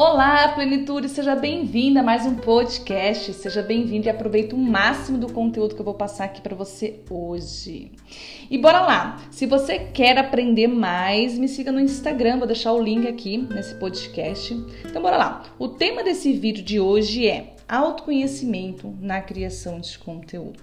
Olá, plenitude, seja bem-vinda a mais um podcast. Seja bem-vindo e aproveite o máximo do conteúdo que eu vou passar aqui para você hoje. E bora lá. Se você quer aprender mais, me siga no Instagram, vou deixar o link aqui nesse podcast. Então bora lá. O tema desse vídeo de hoje é autoconhecimento na criação de conteúdo.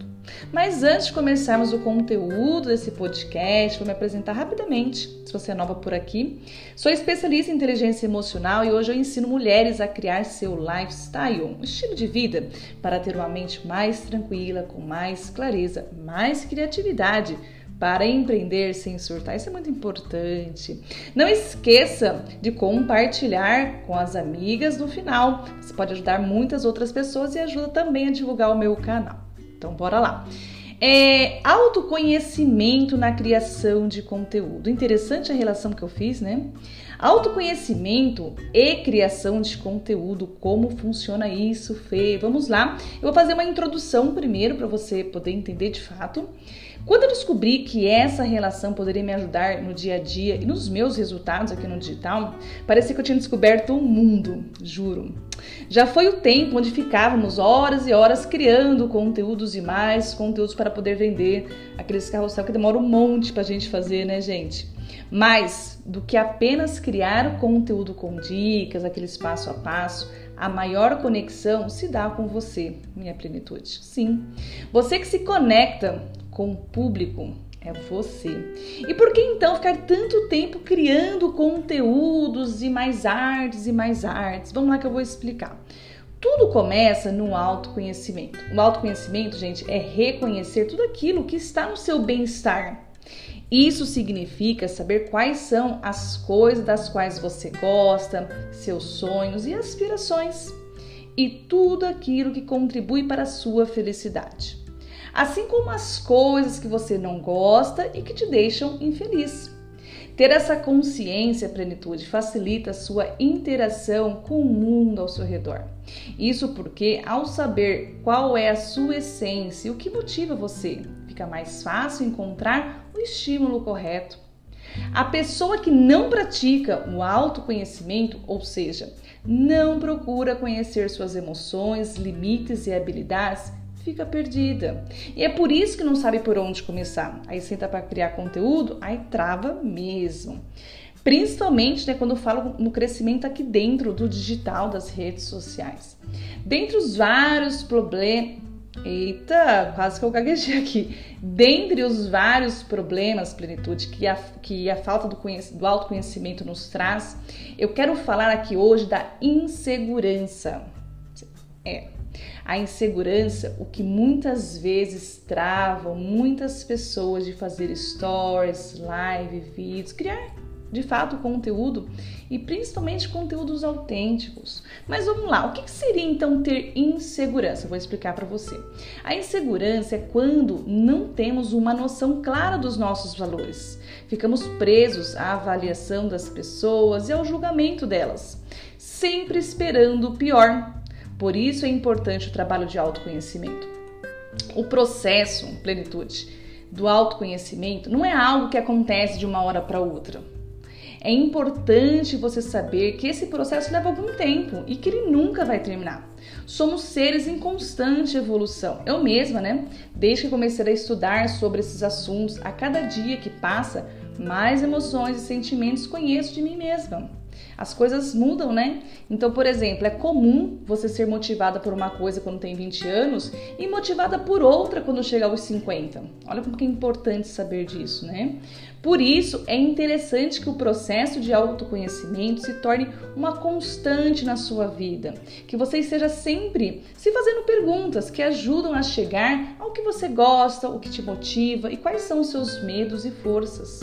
Mas antes de começarmos o conteúdo desse podcast, vou me apresentar rapidamente, se você é nova por aqui. Sou especialista em inteligência emocional e hoje eu ensino mulheres a criar seu lifestyle, um estilo de vida, para ter uma mente mais tranquila, com mais clareza, mais criatividade para empreender sem surtar. Isso é muito importante. Não esqueça de compartilhar com as amigas no final. Você pode ajudar muitas outras pessoas e ajuda também a divulgar o meu canal. Então, bora lá. É, autoconhecimento na criação de conteúdo. Interessante a relação que eu fiz, né? Autoconhecimento e criação de conteúdo. Como funciona isso, Fê? Vamos lá. Eu vou fazer uma introdução primeiro para você poder entender de fato. Quando eu descobri que essa relação poderia me ajudar no dia a dia e nos meus resultados aqui no digital, parecia que eu tinha descoberto um mundo, juro. Já foi o tempo onde ficávamos horas e horas criando conteúdos e mais conteúdos para poder vender aqueles carrossel que demora um monte para a gente fazer, né, gente? Mais do que apenas criar conteúdo com dicas, aquele passo a passo, a maior conexão se dá com você, minha plenitude. Sim, você que se conecta com o público é você. E por que então ficar tanto tempo criando conteúdos e mais artes e mais artes? Vamos lá que eu vou explicar. Tudo começa no autoconhecimento. O autoconhecimento, gente, é reconhecer tudo aquilo que está no seu bem-estar. Isso significa saber quais são as coisas das quais você gosta, seus sonhos e aspirações, e tudo aquilo que contribui para a sua felicidade assim como as coisas que você não gosta e que te deixam infeliz. Ter essa consciência, plenitude, facilita a sua interação com o mundo ao seu redor. Isso porque, ao saber qual é a sua essência o que motiva você, fica mais fácil encontrar o estímulo correto. A pessoa que não pratica o autoconhecimento, ou seja, não procura conhecer suas emoções, limites e habilidades, fica perdida. E é por isso que não sabe por onde começar. Aí senta para criar conteúdo, aí trava mesmo. Principalmente né, quando falo no crescimento aqui dentro do digital, das redes sociais. Dentre os vários problemas. Eita, quase que eu gaguejei aqui. Dentre os vários problemas, plenitude, que a, que a falta do, do autoconhecimento nos traz, eu quero falar aqui hoje da insegurança. É, a insegurança, o que muitas vezes travam muitas pessoas de fazer stories, live, vídeos, criar de fato conteúdo e principalmente conteúdos autênticos. Mas vamos lá, o que seria então ter insegurança? vou explicar para você. A insegurança é quando não temos uma noção clara dos nossos valores. Ficamos presos à avaliação das pessoas e ao julgamento delas, sempre esperando o pior por isso é importante o trabalho de autoconhecimento. O processo, plenitude, do autoconhecimento não é algo que acontece de uma hora para outra. É importante você saber que esse processo leva algum tempo e que ele nunca vai terminar. Somos seres em constante evolução. Eu mesma, né? Desde que comecei a estudar sobre esses assuntos, a cada dia que passa, mais emoções e sentimentos conheço de mim mesma. As coisas mudam, né? Então, por exemplo, é comum você ser motivada por uma coisa quando tem 20 anos e motivada por outra quando chega aos 50. Olha como que é importante saber disso, né? Por isso, é interessante que o processo de autoconhecimento se torne uma constante na sua vida, que você esteja sempre se fazendo perguntas que ajudam a chegar ao que você gosta, o que te motiva e quais são os seus medos e forças.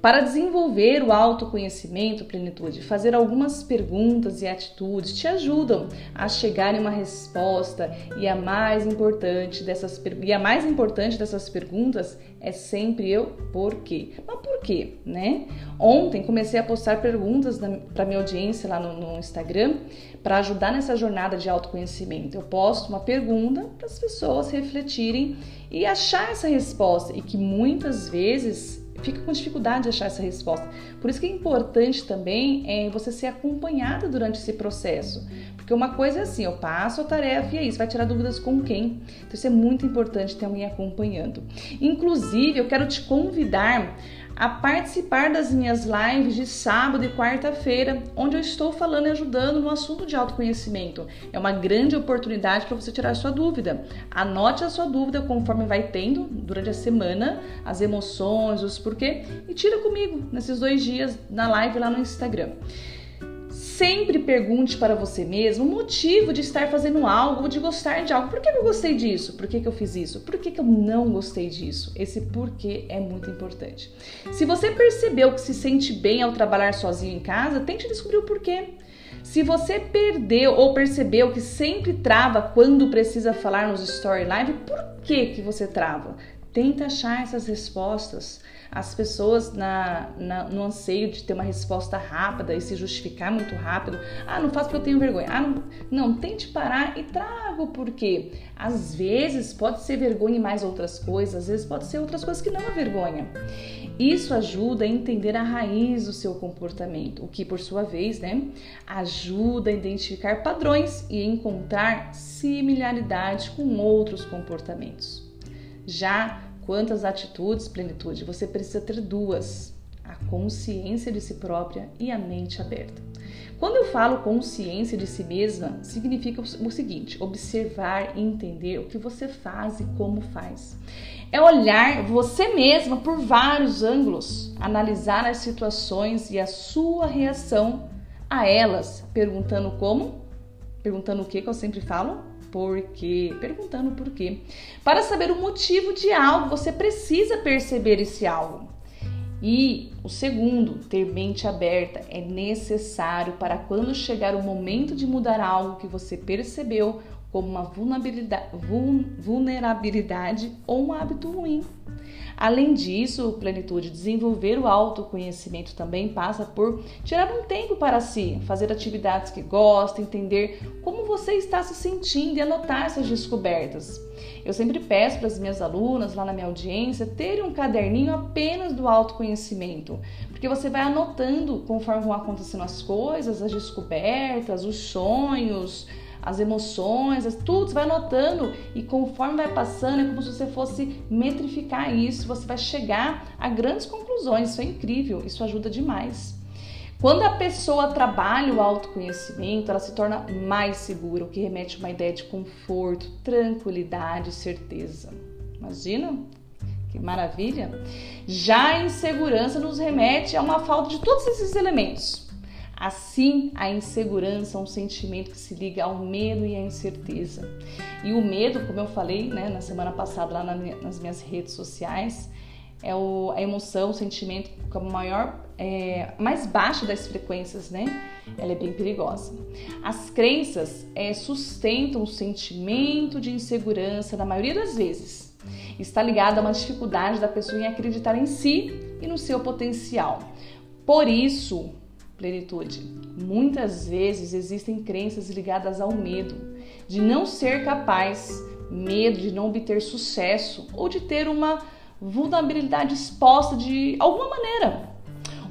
Para desenvolver o autoconhecimento, plenitude, fazer algumas perguntas e atitudes te ajudam a chegar em uma resposta e a mais importante dessas e a mais importante dessas perguntas é sempre eu por quê. Mas por quê, né? Ontem comecei a postar perguntas para minha audiência lá no, no Instagram para ajudar nessa jornada de autoconhecimento. Eu posto uma pergunta para as pessoas refletirem e achar essa resposta e que muitas vezes fica com dificuldade de achar essa resposta. Por isso que é importante também é você ser acompanhada durante esse processo. Porque uma coisa é assim, eu passo a tarefa e é isso, vai tirar dúvidas com quem? Então isso é muito importante ter alguém acompanhando. Inclusive, eu quero te convidar a participar das minhas lives de sábado e quarta-feira, onde eu estou falando e ajudando no assunto de autoconhecimento. É uma grande oportunidade para você tirar sua dúvida. Anote a sua dúvida conforme vai tendo durante a semana, as emoções, os porquê, e tira comigo nesses dois dias na live lá no Instagram. Sempre pergunte para você mesmo o motivo de estar fazendo algo ou de gostar de algo. Por que eu gostei disso? Por que, que eu fiz isso? Por que, que eu não gostei disso? Esse porquê é muito importante. Se você percebeu que se sente bem ao trabalhar sozinho em casa, tente descobrir o porquê. Se você perdeu ou percebeu que sempre trava quando precisa falar nos story live, por que que você trava? Tenta achar essas respostas as pessoas na, na, no anseio de ter uma resposta rápida e se justificar muito rápido. Ah, não faço porque eu tenho vergonha. Ah, não, não tente parar e traga o porquê. Às vezes pode ser vergonha e mais outras coisas, às vezes pode ser outras coisas que não é vergonha. Isso ajuda a entender a raiz do seu comportamento, o que, por sua vez, né, ajuda a identificar padrões e encontrar similaridade com outros comportamentos. Já quantas atitudes, plenitude, você precisa ter duas: a consciência de si própria e a mente aberta. Quando eu falo consciência de si mesma, significa o seguinte: observar e entender o que você faz e como faz. É olhar você mesma por vários ângulos, analisar as situações e a sua reação a elas, perguntando como, perguntando o que que eu sempre falo, por quê, perguntando por quê. Para saber o motivo de algo, você precisa perceber esse algo. E o segundo, ter mente aberta, é necessário para quando chegar o momento de mudar algo que você percebeu como uma vulnerabilidade, ou um hábito ruim. Além disso, plenitude, desenvolver o autoconhecimento também passa por tirar um tempo para si, fazer atividades que gosta, entender como você está se sentindo e anotar essas descobertas. Eu sempre peço para as minhas alunas lá na minha audiência terem um caderninho apenas do autoconhecimento, porque você vai anotando conforme vão acontecendo as coisas, as descobertas, os sonhos, as emoções, tudo, você vai anotando e conforme vai passando, é como se você fosse metrificar isso, você vai chegar a grandes conclusões. Isso é incrível, isso ajuda demais. Quando a pessoa trabalha o autoconhecimento, ela se torna mais segura, o que remete a uma ideia de conforto, tranquilidade certeza. Imagina? Que maravilha! Já a insegurança nos remete a uma falta de todos esses elementos. Assim, a insegurança é um sentimento que se liga ao medo e à incerteza. E o medo, como eu falei né, na semana passada lá nas minhas redes sociais, é o, a emoção, o sentimento com a maior, é, mais baixa das frequências, né? Ela é bem perigosa. As crenças é, sustentam o sentimento de insegurança na maioria das vezes. Está ligado a uma dificuldade da pessoa em acreditar em si e no seu potencial. Por isso, plenitude. Muitas vezes existem crenças ligadas ao medo de não ser capaz, medo de não obter sucesso ou de ter uma vulnerabilidade exposta de alguma maneira.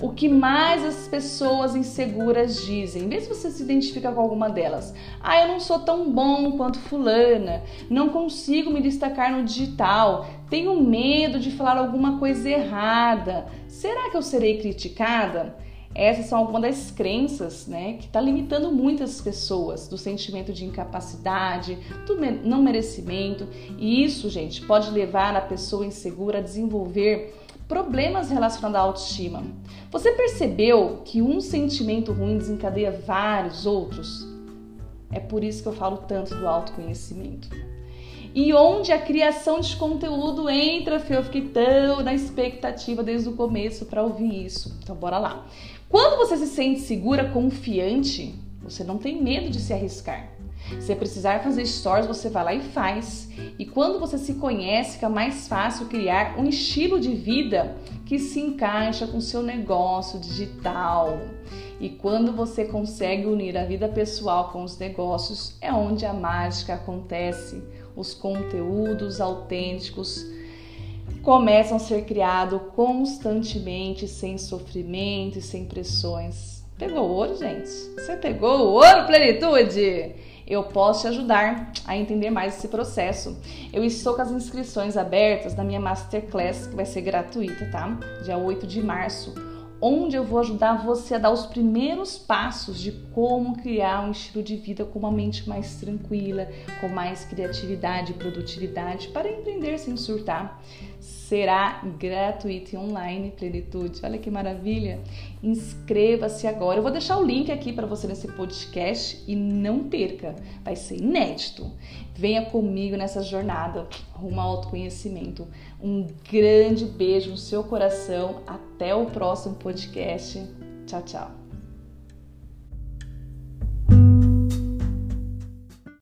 O que mais as pessoas inseguras dizem, vê se você se identifica com alguma delas. Ah, eu não sou tão bom quanto fulana, não consigo me destacar no digital, tenho medo de falar alguma coisa errada. Será que eu serei criticada? Essas são algumas das crenças né, que está limitando muitas pessoas do sentimento de incapacidade, do não merecimento. E isso, gente, pode levar a pessoa insegura a desenvolver problemas relacionados à autoestima. Você percebeu que um sentimento ruim desencadeia vários outros? É por isso que eu falo tanto do autoconhecimento. E onde a criação de conteúdo entra, eu fiquei tão na expectativa desde o começo para ouvir isso. Então bora lá. Quando você se sente segura, confiante, você não tem medo de se arriscar. Se precisar fazer stories, você vai lá e faz. E quando você se conhece, fica mais fácil criar um estilo de vida que se encaixa com seu negócio digital. E quando você consegue unir a vida pessoal com os negócios, é onde a mágica acontece. Os conteúdos autênticos começam a ser criados constantemente, sem sofrimento e sem pressões. Pegou o ouro, gente? Você pegou o ouro, plenitude? Eu posso te ajudar a entender mais esse processo. Eu estou com as inscrições abertas na minha Masterclass, que vai ser gratuita, tá? Dia 8 de março onde eu vou ajudar você a dar os primeiros passos de como criar um estilo de vida com uma mente mais tranquila, com mais criatividade e produtividade para empreender sem surtar. Será gratuito e online, Plenitude. Olha que maravilha! Inscreva-se agora. Eu vou deixar o link aqui para você nesse podcast e não perca, vai ser inédito. Venha comigo nessa jornada rumo ao autoconhecimento. Um grande beijo no seu coração. Até o próximo podcast. Tchau, tchau.